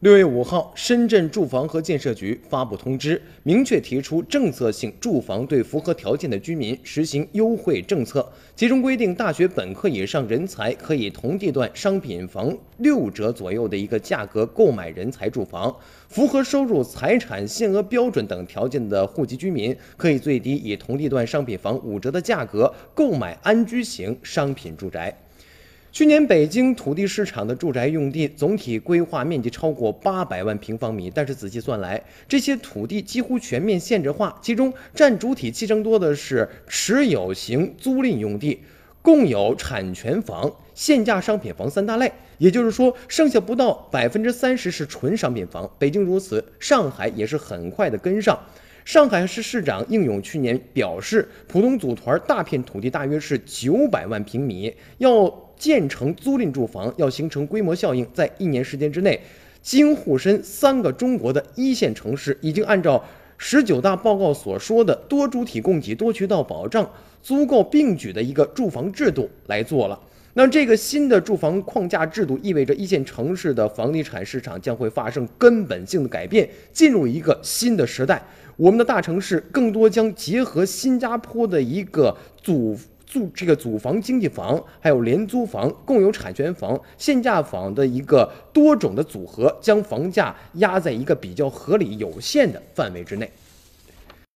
六月五号，深圳住房和建设局发布通知，明确提出政策性住房对符合条件的居民实行优惠政策，其中规定，大学本科以上人才可以同地段商品房六折左右的一个价格购买人才住房，符合收入、财产限额标准等条件的户籍居民，可以最低以同地段商品房五折的价格购买安居型商品住宅。去年北京土地市场的住宅用地总体规划面积超过八百万平方米，但是仔细算来，这些土地几乎全面限制化，其中占主体七成多的是持有型租赁用地，共有产权房、限价商品房三大类。也就是说，剩下不到百分之三十是纯商品房。北京如此，上海也是很快的跟上。上海市市长应勇去年表示，浦东组团大片土地大约是九百万平米，要。建成租赁住房要形成规模效应，在一年时间之内，京沪深三个中国的一线城市已经按照十九大报告所说的多主体供给、多渠道保障、租购并举的一个住房制度来做了。那这个新的住房框架制度意味着一线城市的房地产市场将会发生根本性的改变，进入一个新的时代。我们的大城市更多将结合新加坡的一个组。租这个租房经济房，还有廉租房、共有产权房、限价房的一个多种的组合，将房价压在一个比较合理有限的范围之内。